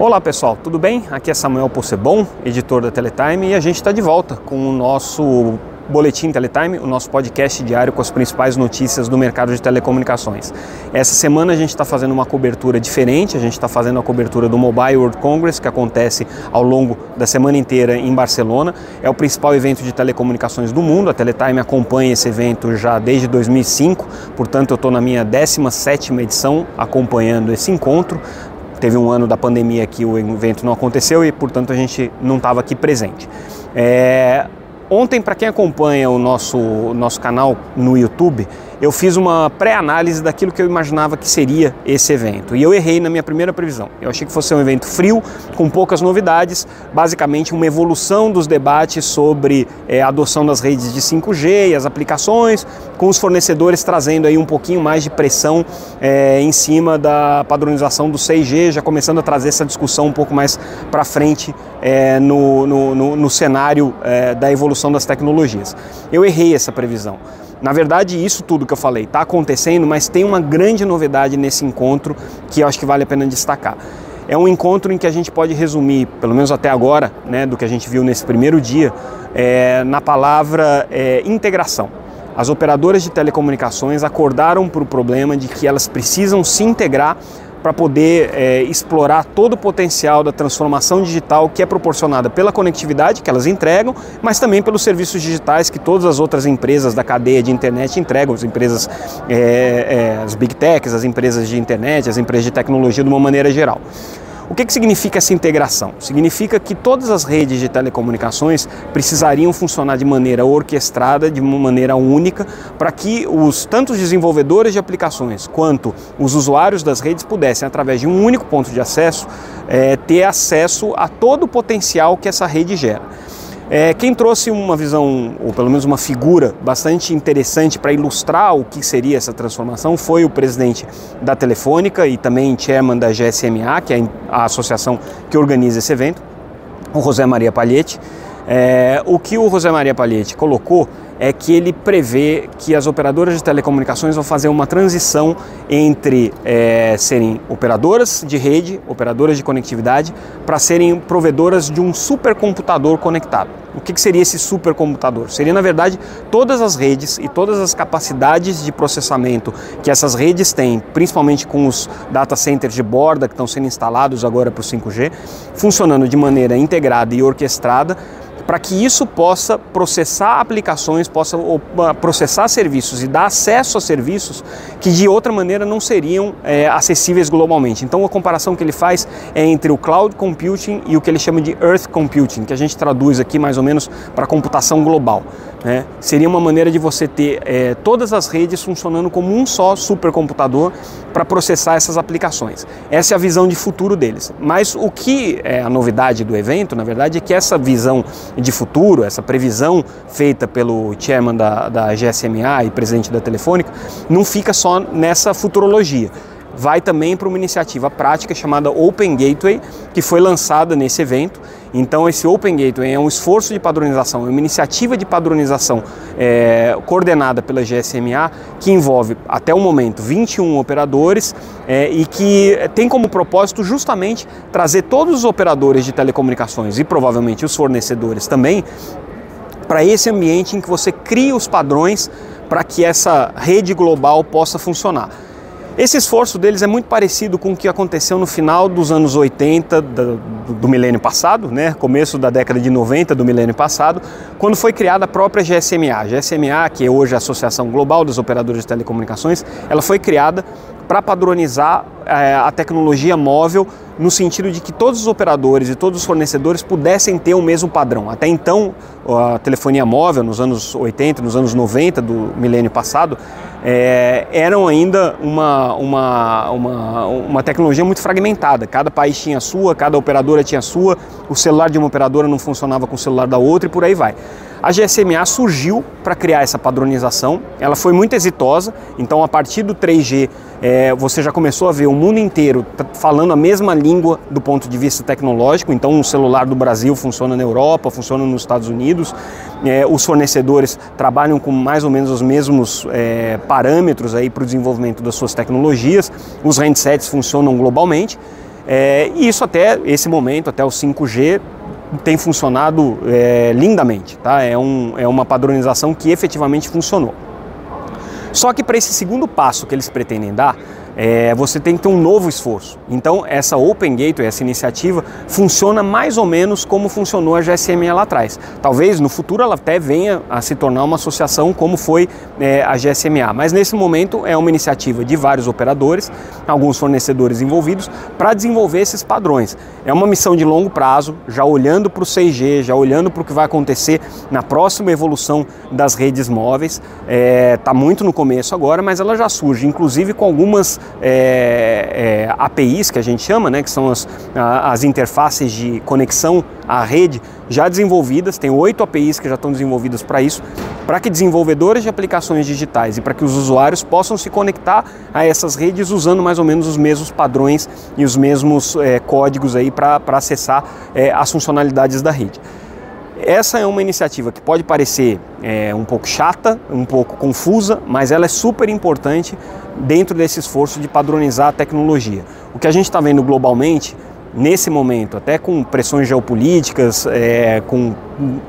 Olá pessoal, tudo bem? Aqui é Samuel Possebon, editor da Teletime, e a gente está de volta com o nosso Boletim Teletime, o nosso podcast diário com as principais notícias do mercado de telecomunicações. Essa semana a gente está fazendo uma cobertura diferente, a gente está fazendo a cobertura do Mobile World Congress, que acontece ao longo da semana inteira em Barcelona. É o principal evento de telecomunicações do mundo, a Teletime acompanha esse evento já desde 2005, portanto eu estou na minha 17ª edição acompanhando esse encontro. Teve um ano da pandemia que o evento não aconteceu e, portanto, a gente não estava aqui presente. É, Ontem, para quem acompanha o nosso, nosso canal no YouTube, eu fiz uma pré-análise daquilo que eu imaginava que seria esse evento. E eu errei na minha primeira previsão. Eu achei que fosse um evento frio, com poucas novidades, basicamente uma evolução dos debates sobre é, a adoção das redes de 5G e as aplicações, com os fornecedores trazendo aí um pouquinho mais de pressão é, em cima da padronização do 6G, já começando a trazer essa discussão um pouco mais para frente é, no, no, no, no, cenário da evolução das tecnologias. Eu errei essa previsão. Na verdade, isso tudo que eu falei está acontecendo, mas tem uma grande novidade nesse encontro que eu acho que vale a pena destacar. É um encontro em que a gente pode resumir, pelo menos até agora, né, do que a gente viu nesse primeiro dia, é, na palavra é, integração. As operadoras de telecomunicações acordaram para o problema de que elas precisam se integrar para poder é, explorar todo o potencial da transformação digital que é proporcionada pela conectividade que elas entregam, mas também pelos serviços digitais que todas as outras empresas da cadeia de internet entregam, as empresas, é, é, as big techs, as empresas de internet, as empresas de tecnologia de uma maneira geral. O que, que significa essa integração? Significa que todas as redes de telecomunicações precisariam funcionar de maneira orquestrada, de uma maneira única, para que os tanto os desenvolvedores de aplicações quanto os usuários das redes pudessem, através de um único ponto de acesso, é, ter acesso a todo o potencial que essa rede gera. É, quem trouxe uma visão, ou pelo menos uma figura bastante interessante para ilustrar o que seria essa transformação foi o presidente da Telefônica e também chairman da GSMA, que é a associação que organiza esse evento, o José Maria Palhete. É, o que o José Maria Palhete colocou é que ele prevê que as operadoras de telecomunicações vão fazer uma transição entre é, serem operadoras de rede, operadoras de conectividade, para serem provedoras de um supercomputador conectado. O que, que seria esse supercomputador? Seria, na verdade, todas as redes e todas as capacidades de processamento que essas redes têm, principalmente com os data centers de borda que estão sendo instalados agora para o 5G, funcionando de maneira integrada e orquestrada para que isso possa processar aplicações, possa processar serviços e dar acesso a serviços que de outra maneira não seriam é, acessíveis globalmente. Então a comparação que ele faz é entre o cloud computing e o que ele chama de earth computing, que a gente traduz aqui mais ou menos para computação global. Né? Seria uma maneira de você ter é, todas as redes funcionando como um só supercomputador para processar essas aplicações. Essa é a visão de futuro deles. Mas o que é a novidade do evento, na verdade, é que essa visão de futuro, essa previsão feita pelo chairman da, da GSMA e presidente da Telefônica, não fica só nessa futurologia vai também para uma iniciativa prática chamada Open Gateway, que foi lançada nesse evento. Então, esse Open Gateway é um esforço de padronização, é uma iniciativa de padronização é, coordenada pela GSMA, que envolve, até o momento, 21 operadores é, e que tem como propósito justamente trazer todos os operadores de telecomunicações e provavelmente os fornecedores também para esse ambiente em que você cria os padrões para que essa rede global possa funcionar. Esse esforço deles é muito parecido com o que aconteceu no final dos anos 80 do, do, milênio passado, né? começo da década de 90 do milênio passado, quando foi criada a própria GSMA. A GSMA, que é hoje a Associação Global dos Operadores de Telecomunicações, ela foi criada para padronizar é, a tecnologia móvel no sentido de que todos os operadores e todos os fornecedores pudessem ter o mesmo padrão. Até então, a telefonia móvel, nos anos 80, nos anos 90 do milênio passado, é, eram ainda uma, uma, uma, uma tecnologia muito fragmentada. Cada país tinha a sua, cada operadora tinha a sua, o celular de uma operadora não funcionava com o celular da outra e por aí vai. A GSMA surgiu para criar essa padronização, ela foi muito exitosa, então a partir do 3G é, você já começou a ver o mundo inteiro falando a mesma língua do ponto de vista tecnológico, então um celular do Brasil funciona na Europa, funciona nos Estados Unidos, é, os fornecedores trabalham com mais ou menos os mesmos é, parâmetros para o desenvolvimento das suas tecnologias, os handsets funcionam globalmente. É, e isso até esse momento, até o 5G, tem funcionado é, lindamente. Tá? É, um, é uma padronização que efetivamente funcionou. Só que para esse segundo passo que eles pretendem dar, é, você tem que ter um novo esforço. Então, essa Open Gateway, essa iniciativa, funciona mais ou menos como funcionou a GSMA lá atrás. Talvez no futuro ela até venha a se tornar uma associação como foi é, a GSMA, mas nesse momento é uma iniciativa de vários operadores, alguns fornecedores envolvidos, para desenvolver esses padrões. É uma missão de longo prazo, já olhando para o 6G, já olhando para o que vai acontecer na próxima evolução das redes móveis. Está é, tá muito no começo agora, mas ela já surge, inclusive com algumas é, é, APIs que a gente chama, né, que são as, as interfaces de conexão à rede já desenvolvidas, tem oito APIs que já estão desenvolvidas para isso, para que desenvolvedores de aplicações digitais e para que os usuários possam se conectar a essas redes usando mais ou menos os mesmos padrões e os mesmos é, códigos aí para acessar é, as funcionalidades da rede. Essa é uma iniciativa que pode parecer é, um pouco chata, um pouco confusa, mas ela é super importante dentro desse esforço de padronizar a tecnologia. O que a gente está vendo globalmente, nesse momento, até com pressões geopolíticas, é, com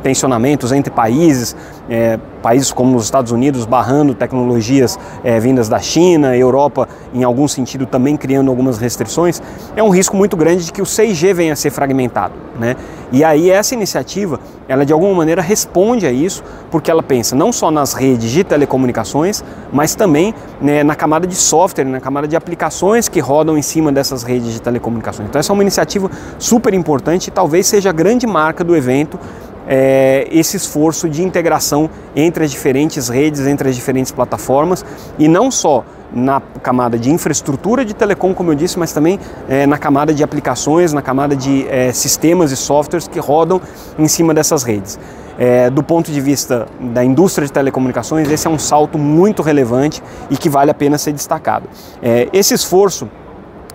tensionamentos entre países, é, países como os Estados Unidos barrando tecnologias é, vindas da China, Europa, em algum sentido, também criando algumas restrições, é um risco muito grande de que o 6G venha a ser fragmentado. Né? E aí essa iniciativa, ela de alguma maneira responde a isso, porque ela pensa não só nas redes de telecomunicações, mas também né, na camada de software, na camada de aplicações que rodam em cima dessas redes de telecomunicações. Então essa é uma iniciativa super importante e talvez seja a grande marca do evento é, esse esforço de integração entre as diferentes redes, entre as diferentes plataformas e não só na camada de infraestrutura de telecom, como eu disse, mas também é, na camada de aplicações, na camada de é, sistemas e softwares que rodam em cima dessas redes. É, do ponto de vista da indústria de telecomunicações, esse é um salto muito relevante e que vale a pena ser destacado. É, esse esforço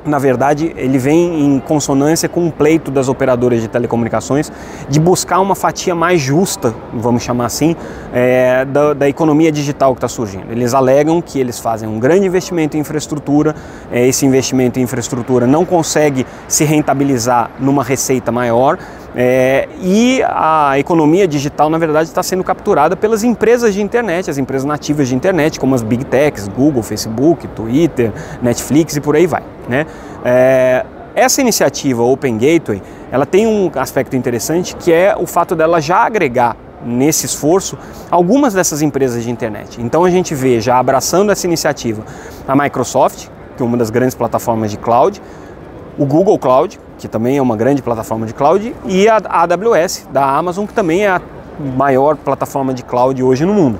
na verdade, ele vem em consonância com o pleito das operadoras de telecomunicações de buscar uma fatia mais justa, vamos chamar assim, é, da, da, economia digital que está surgindo. Eles alegam que eles fazem um grande investimento em infraestrutura, é, esse investimento em infraestrutura não consegue se rentabilizar numa receita maior, é, e a economia digital, na verdade, está sendo capturada pelas empresas de internet, as empresas nativas de internet, como as big techs, Google, Facebook, Twitter, Netflix e por aí vai. Né? É, essa iniciativa Open Gateway, ela tem um aspecto interessante que é o fato dela já agregar nesse esforço algumas dessas empresas de internet. Então a gente vê já abraçando essa iniciativa a Microsoft, que é uma das grandes plataformas de cloud, o Google Cloud, que também é uma grande plataforma de cloud, e a AWS da Amazon, que também é a maior plataforma de cloud hoje no mundo.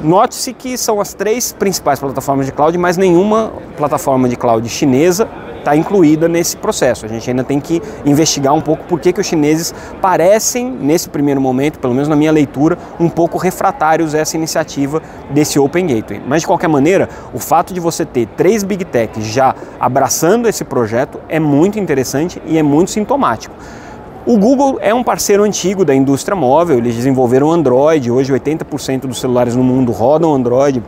Note-se que são as três principais plataformas de cloud, mas nenhuma plataforma de cloud chinesa está incluída nesse processo. A gente ainda tem que investigar um pouco por que, que os chineses parecem, nesse primeiro momento, pelo menos na minha leitura, um pouco refratários a essa iniciativa desse Open Gateway. Mas de qualquer maneira, o fato de você ter três Big Techs já abraçando esse projeto é muito interessante e é muito sintomático. O Google é um parceiro antigo da indústria móvel, eles desenvolveram Android, hoje 80% dos celulares no mundo rodam Android,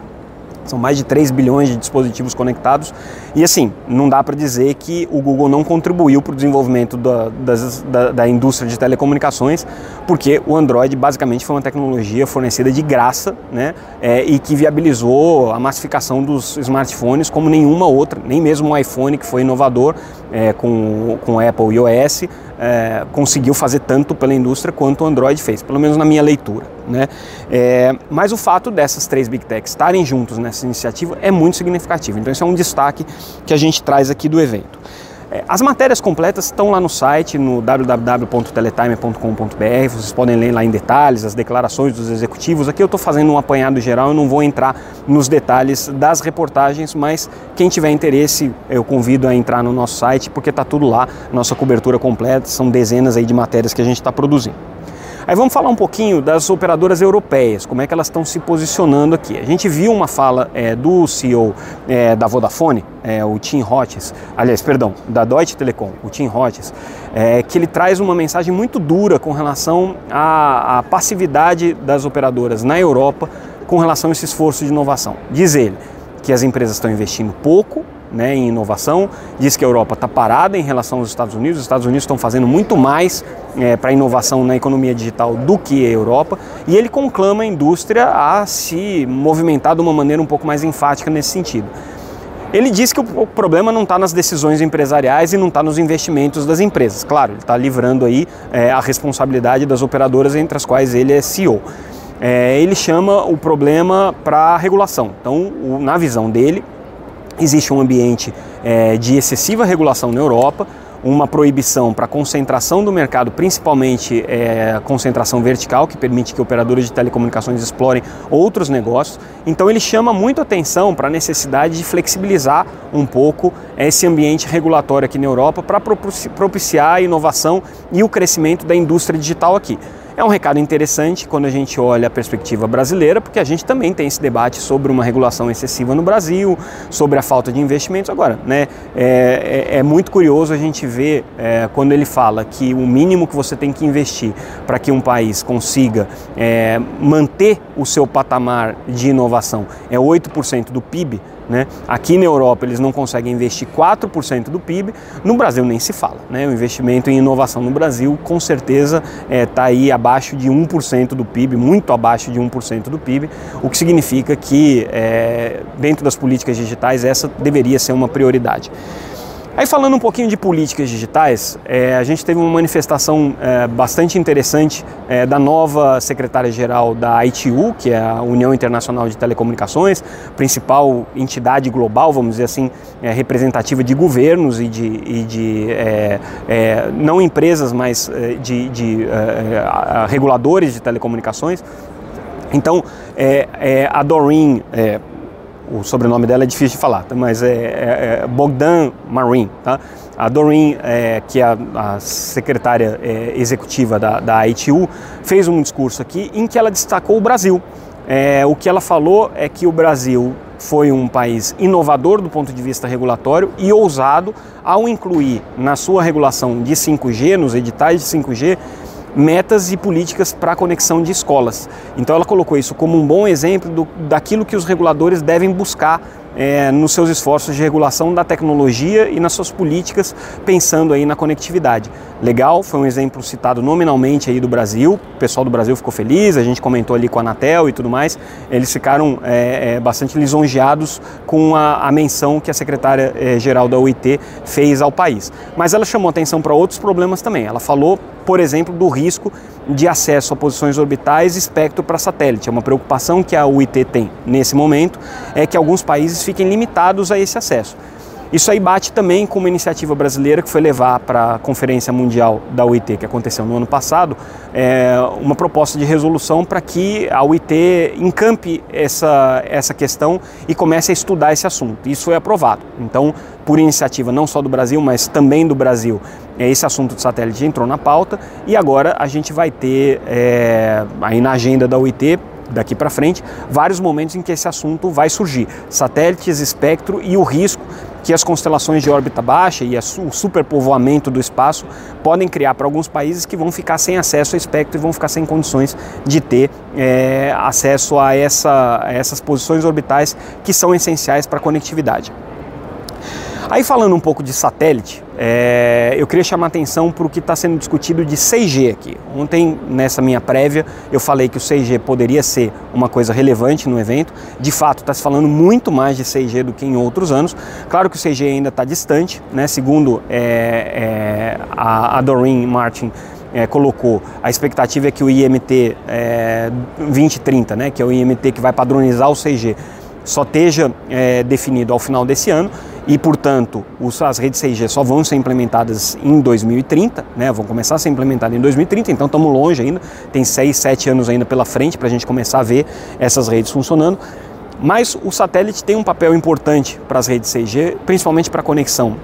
são mais de 3 bilhões de dispositivos conectados. E assim, não dá para dizer que o Google não contribuiu para o desenvolvimento da, das, da, da, indústria de telecomunicações, porque o Android basicamente foi uma tecnologia fornecida de graça né, é, e que viabilizou a massificação dos smartphones como nenhuma outra, nem mesmo o iPhone, que foi inovador é, com, com Apple e iOS, é, conseguiu fazer tanto pela indústria quanto o Android fez, pelo menos na minha leitura. Né? É, mas o fato dessas três Big Techs estarem juntos nessa iniciativa é muito significativo. Então, isso é um destaque que a gente traz aqui do evento. É, as matérias completas estão lá no site, no www.teletime.com.br. Vocês podem ler lá em detalhes as declarações dos executivos. Aqui eu estou fazendo um apanhado geral, eu não vou entrar nos detalhes das reportagens, mas quem tiver interesse, eu convido a entrar no nosso site, porque está tudo lá, nossa cobertura completa, são dezenas aí de matérias que a gente está produzindo. Aí vamos falar um pouquinho das operadoras europeias, como é que elas estão se posicionando aqui. A gente viu uma fala é, do CEO é, da Vodafone, é, o Tim Hotchis, aliás, perdão, da Deutsche Telekom, o Tim Hotchis, é, que ele traz uma mensagem muito dura com relação à, à passividade das operadoras na Europa com relação a esse esforço de inovação. Diz ele que as empresas estão investindo pouco né, em inovação, diz que a Europa está parada em relação aos Estados Unidos, os Estados Unidos estão fazendo muito mais é, para inovação na economia digital do que a Europa, e ele conclama a indústria a se movimentar de uma maneira um pouco mais enfática nesse sentido. Ele diz que o problema não está nas decisões empresariais e não está nos investimentos das empresas. Claro, ele está livrando aí é, a responsabilidade das operadoras entre as quais ele é CEO. É, ele chama o problema para a regulação. Então, o, na visão dele, existe um ambiente é, de excessiva regulação na Europa, uma proibição para concentração do mercado, principalmente é, concentração vertical, que permite que operadores de telecomunicações explorem outros negócios. Então ele chama muito atenção para a necessidade de flexibilizar um pouco esse ambiente regulatório aqui na Europa para propiciar a inovação e o crescimento da indústria digital aqui. É um recado interessante quando a gente olha a perspectiva brasileira, porque a gente também tem esse debate sobre uma regulação excessiva no Brasil, sobre a falta de investimentos. Agora, né, é, é, é muito curioso a gente ver é, quando ele fala que o mínimo que você tem que investir para que um país consiga é, manter o seu patamar de inovação é 8% do PIB. Né? Aqui na Europa eles não conseguem investir 4% do PIB, no Brasil nem se fala. Né? O investimento em inovação no Brasil com certeza está é, tá aí abaixo de 1% do PIB, muito abaixo de 1% do PIB, o que significa que é, dentro das políticas digitais essa deveria ser uma prioridade. Aí falando um pouquinho de políticas digitais, é, a gente teve uma manifestação é, bastante interessante é, da nova secretária-geral da ITU, que é a União Internacional de Telecomunicações, principal entidade global, vamos dizer assim, é, representativa de governos e de, e de é, é, não empresas, mas de, de reguladores de telecomunicações. Então, a Doreen o sobrenome dela é difícil de falar, tá? mas é, é, é Bogdan Marin. Tá? A Doreen, é, que é a, secretária é, executiva da, da ITU, fez um discurso aqui em que ela destacou o Brasil. É, o que ela falou é que o Brasil foi um país inovador do ponto de vista regulatório e ousado ao incluir na sua regulação de 5G, nos editais de 5G, metas e políticas para a conexão de escolas. Então ela colocou isso como um bom exemplo do, daquilo que os reguladores devem buscar é, nos seus esforços de regulação da tecnologia e nas suas políticas, pensando aí na conectividade. Legal, foi um exemplo citado nominalmente aí do Brasil, o pessoal do Brasil ficou feliz, a gente comentou ali com a Anatel e tudo mais, eles ficaram é, é, bastante lisonjeados com a, a menção que a secretária-geral da OIT fez ao país. Mas ela chamou atenção para outros problemas também, ela falou, por exemplo, do risco de acesso a posições orbitais e espectro para satélite. É uma preocupação que a UIT tem nesse momento, é que alguns países fiquem limitados a esse acesso. Isso aí bate também com uma iniciativa brasileira que foi levar para a Conferência Mundial da UIT, que aconteceu no ano passado, é, uma proposta de resolução para que a UIT encampe essa, essa questão e comece a estudar esse assunto. Isso foi aprovado. Então, por iniciativa não só do Brasil, mas também do Brasil, é, esse assunto de satélite entrou na pauta e agora a gente vai ter é, aí na agenda da UIT daqui para frente, vários momentos em que esse assunto vai surgir. Satélites, espectro e o risco que as constelações de órbita baixa e o superpovoamento do espaço podem criar para alguns países que vão ficar sem acesso ao espectro e vão ficar sem condições de ter é, acesso a, essa, a essas posições orbitais que são essenciais para a conectividade. Aí falando um pouco de satélite, é, eu queria chamar atenção para o que está sendo discutido de 6G aqui. Ontem, nessa minha prévia, eu falei que o 6G poderia ser uma coisa relevante no evento. De fato, está se falando muito mais de 6G do que em outros anos. Claro que o 6G ainda está distante, né? segundo é, é, a, a Doreen Martin é, colocou, a expectativa é que o IMT é, 2030, né, que é o IMT que vai padronizar o 6G, só esteja é, definido ao final desse ano e, portanto, os, as redes 6G só vão ser implementadas em 2030, né? vão começar a ser implementadas em 2030, então estamos longe ainda, tem 6, 7 anos ainda pela frente para a gente começar a ver essas redes funcionando. Mas o satélite tem um papel importante para as redes 6G, principalmente para a conexão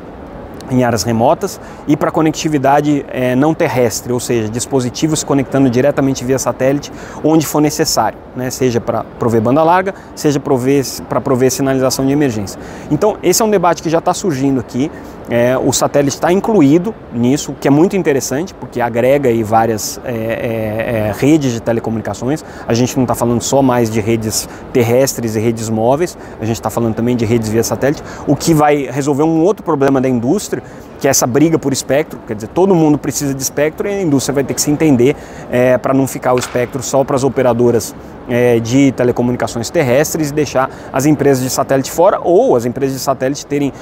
em áreas remotas e para conectividade é, não terrestre, ou seja, dispositivos se conectando diretamente via satélite onde for necessário, né? seja para prover banda larga, seja para prover, prover sinalização de emergência. Então, esse é um debate que já está surgindo aqui. É, o satélite está incluído nisso, o que é muito interessante, porque agrega aí várias é, é, é redes de telecomunicações. A gente não está falando só mais de redes terrestres e redes móveis, a gente está falando também de redes via satélite, o que vai resolver um outro problema da indústria, que é essa briga por espectro, quer dizer, todo mundo precisa de espectro e a indústria vai ter que se entender é, para não ficar o espectro só para as operadoras é, de telecomunicações terrestres e deixar as empresas de satélite fora ou as empresas de satélite terem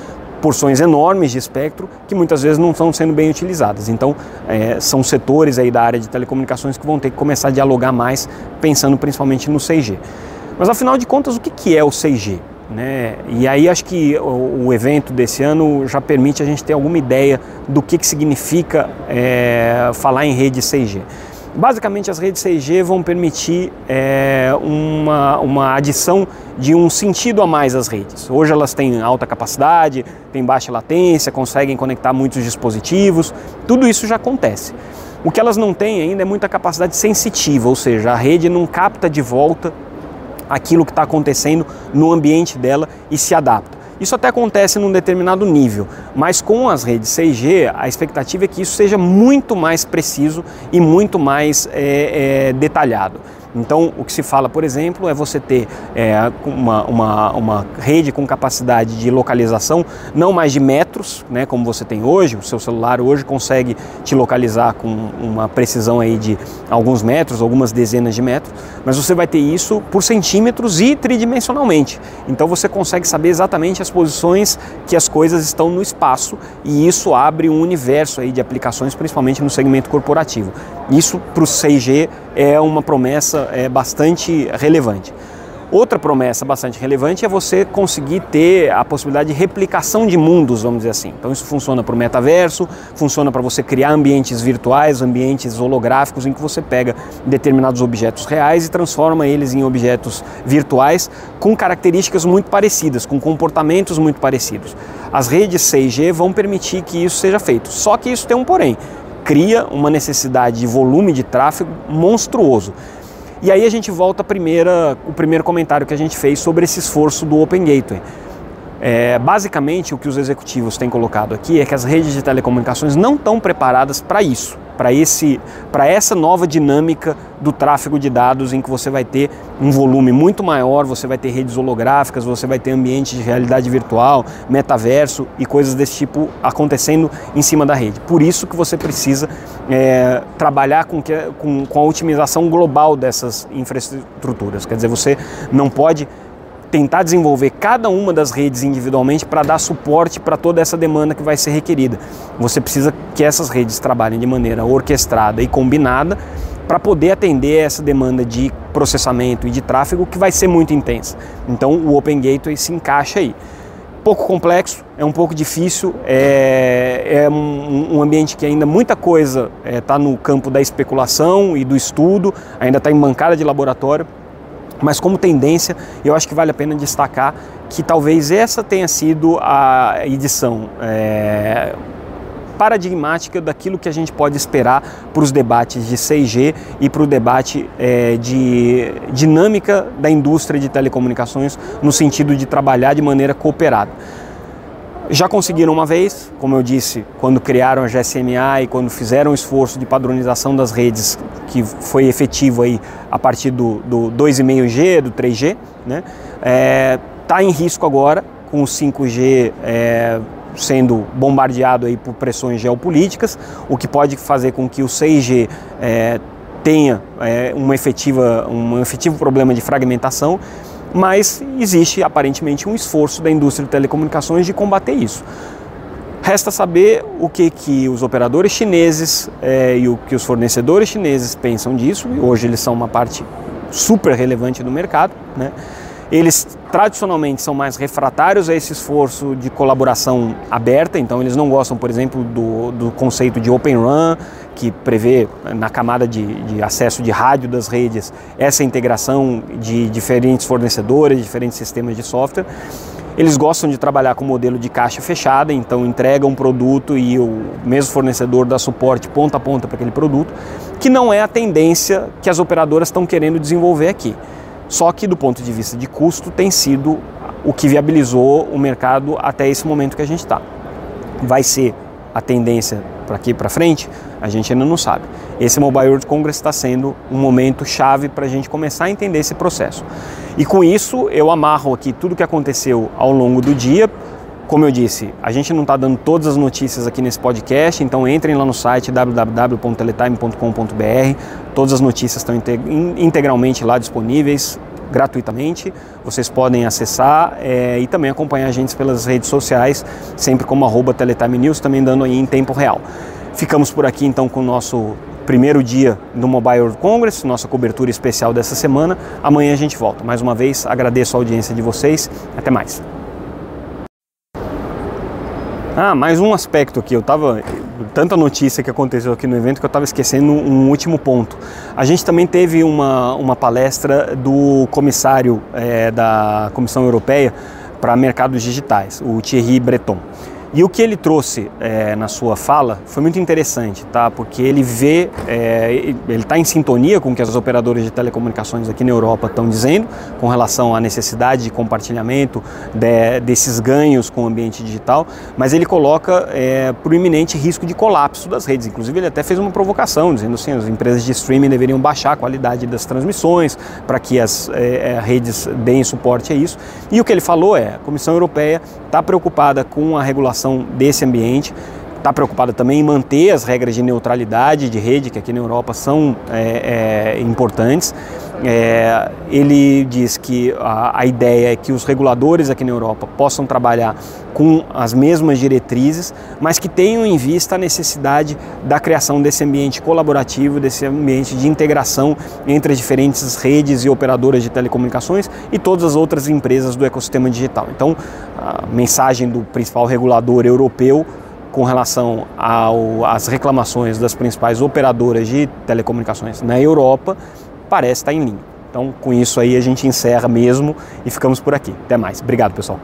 porções enormes de espectro que muitas vezes não estão sendo bem utilizadas. Então, é, são setores aí da área de telecomunicações que vão ter que começar a dialogar mais, pensando principalmente no 6G. Mas afinal de contas, o que é o 6G? Né? E aí acho que o, evento desse ano já permite a gente ter alguma ideia do que, que significa é, falar em rede 6G. Basicamente, as redes 6G vão permitir é, uma, uma adição de um sentido a mais às redes. Hoje elas têm alta capacidade, têm baixa latência, conseguem conectar muitos dispositivos, tudo isso já acontece. O que elas não têm ainda é muita capacidade sensitiva, ou seja, a rede não capta de volta aquilo que está acontecendo no ambiente dela e se adapta. Isso até acontece num determinado nível, mas com as redes 6G, a expectativa é que isso seja muito mais preciso e muito mais é, é, detalhado. Então, o que se fala, por exemplo, é você ter é, uma, uma, uma rede com capacidade de localização não mais de metros, né, como você tem hoje. O seu celular hoje consegue te localizar com uma precisão aí de alguns metros, algumas dezenas de metros, mas você vai ter isso por centímetros e tridimensionalmente. Então, você consegue saber exatamente as posições que as coisas estão no espaço e isso abre um universo aí de aplicações, principalmente no segmento corporativo. Isso para o 6G é uma promessa é, bastante relevante. Outra promessa bastante relevante é você conseguir ter a possibilidade de replicação de mundos, vamos dizer assim. Então isso funciona para o metaverso, funciona para você criar ambientes virtuais, ambientes holográficos em que você pega determinados objetos reais e transforma eles em objetos virtuais com características muito parecidas, com comportamentos muito parecidos. As redes 6G vão permitir que isso seja feito. Só que isso tem um porém cria uma necessidade de volume de tráfego monstruoso. E aí a gente volta a primeira, o primeiro comentário que a gente fez sobre esse esforço do Open Gateway. É, basicamente, o que os executivos têm colocado aqui é que as redes de telecomunicações não estão preparadas para isso para esse para essa nova dinâmica do tráfego de dados em que você vai ter um volume muito maior, você vai ter redes holográficas, você vai ter ambientes de realidade virtual, metaverso e coisas desse tipo acontecendo em cima da rede. Por isso que você precisa é, trabalhar com, que, com, com a otimização global dessas infraestruturas. Quer dizer, você não pode tentar desenvolver cada uma das redes individualmente para dar suporte para toda essa demanda que vai ser requerida. Você precisa que essas redes trabalhem de maneira orquestrada e combinada para poder atender essa demanda de processamento e de tráfego que vai ser muito intensa. Então o Open Gateway se encaixa aí. Pouco complexo, é um pouco difícil, é, é um, um, ambiente que ainda muita coisa está é, tá no campo da especulação e do estudo, ainda está em bancada de laboratório, mas como tendência, eu acho que vale a pena destacar que talvez essa tenha sido a edição é, paradigmática daquilo que a gente pode esperar para os debates de 6G e para o debate é, de dinâmica da indústria de telecomunicações no sentido de trabalhar de maneira cooperada. Já conseguiram uma vez, como eu disse, quando criaram a GSMA e quando fizeram o esforço de padronização das redes, que foi efetivo aí a partir do, do 2,5G, do 3G, né? Está é, tá em risco agora com o 5G é, sendo bombardeado aí por pressões geopolíticas, o que pode fazer com que o 6G é, tenha é, uma efetiva, um efetivo problema de fragmentação mas existe aparentemente um esforço da indústria de telecomunicações de combater isso. Resta saber o que, que os operadores chineses é, e o que os fornecedores chineses pensam disso, e hoje eles são uma parte super relevante do mercado. Né? Eles tradicionalmente são mais refratários a esse esforço de colaboração aberta, então eles não gostam, por exemplo, do, do conceito de Open RAN, que prevê na camada de, de, acesso de rádio das redes essa integração de diferentes fornecedores, diferentes sistemas de software. Eles gostam de trabalhar com modelo de caixa fechada, então entrega um produto e o mesmo fornecedor dá suporte ponta a ponta para aquele produto, que não é a tendência que as operadoras estão querendo desenvolver aqui. Só que do ponto de vista de custo tem sido o que viabilizou o mercado até esse momento que a gente está. vai ser a tendência para aqui para frente, a gente ainda não sabe. Esse Mobile World Congress está sendo um momento chave para a gente começar a entender esse processo. E com isso eu amarro aqui tudo que aconteceu ao longo do dia. Como eu disse, a gente não está dando todas as notícias aqui nesse podcast, então entrem lá no site www.teletime.com.br. Todas as notícias estão integralmente lá disponíveis gratuitamente. Vocês podem acessar é, e também acompanhar a gente pelas redes sociais, sempre como arroba Teletime News, também dando aí em tempo real. Ficamos por aqui então com o nosso primeiro dia do Mobile World Congress, nossa cobertura especial dessa semana. Amanhã a gente volta. Mais uma vez, agradeço a audiência de vocês. Até mais. Ah, mais um aspecto aqui. Eu tava tanta notícia que aconteceu aqui no evento que eu estava esquecendo um último ponto. A gente também teve uma, uma palestra do comissário é, da Comissão Europeia para mercados digitais, o Thierry Breton. E o que ele trouxe é, na sua fala foi muito interessante, tá? Porque ele vê, é, ele está em sintonia com o que as operadoras de telecomunicações aqui na Europa estão dizendo com relação à necessidade de compartilhamento de, desses ganhos com o ambiente digital, mas ele coloca é, para o iminente risco de colapso das redes. Inclusive, ele até fez uma provocação dizendo assim, as empresas de streaming deveriam baixar a qualidade das transmissões para que as é, é, redes deem suporte a isso. E o que ele falou é, a Comissão Europeia está preocupada com a regulação desse ambiente, está preocupada também em manter as regras de neutralidade de rede, que aqui na Europa são é, é, importantes. É, ele diz que a, a, ideia é que os reguladores aqui na Europa possam trabalhar com as mesmas diretrizes, mas que tenham em vista a necessidade da criação desse ambiente colaborativo, desse ambiente de integração entre as diferentes redes e operadoras de telecomunicações e todas as outras empresas do ecossistema digital. Então, a mensagem do principal regulador europeu com relação às reclamações das principais operadoras de telecomunicações na Europa parece estar em linha. Então, com isso aí, a gente encerra mesmo e ficamos por aqui. Até mais. Obrigado, pessoal.